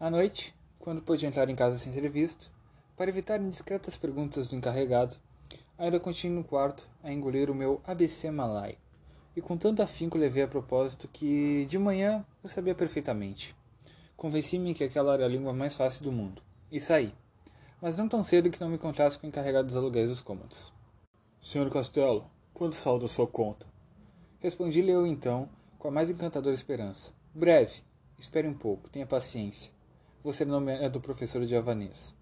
À noite, quando pôde entrar em casa sem ser visto, para evitar indiscretas perguntas do encarregado, ainda continuei no quarto a engolir o meu ABC malai, e com tanto afinco levei a propósito que, de manhã, eu sabia perfeitamente. Convenci-me que aquela era a língua mais fácil do mundo, e saí, mas não tão cedo que não me encontrasse com o encarregado dos aluguéis dos cômodos. Senhor Castelo, quanto saldo a sua conta? Respondi-lhe eu então, com a mais encantadora esperança. Breve. Espere um pouco, tenha paciência. Você não é do professor de Avanês.